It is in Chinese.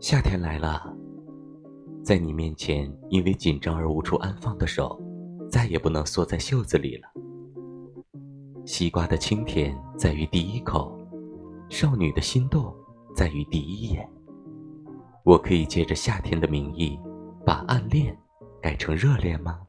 夏天来了在你面前因为紧张而无处安放的手再也不能缩在袖子里了。西瓜的清甜在于第一口少女的心动在于第一眼。我可以借着夏天的名义把暗恋改成热恋吗？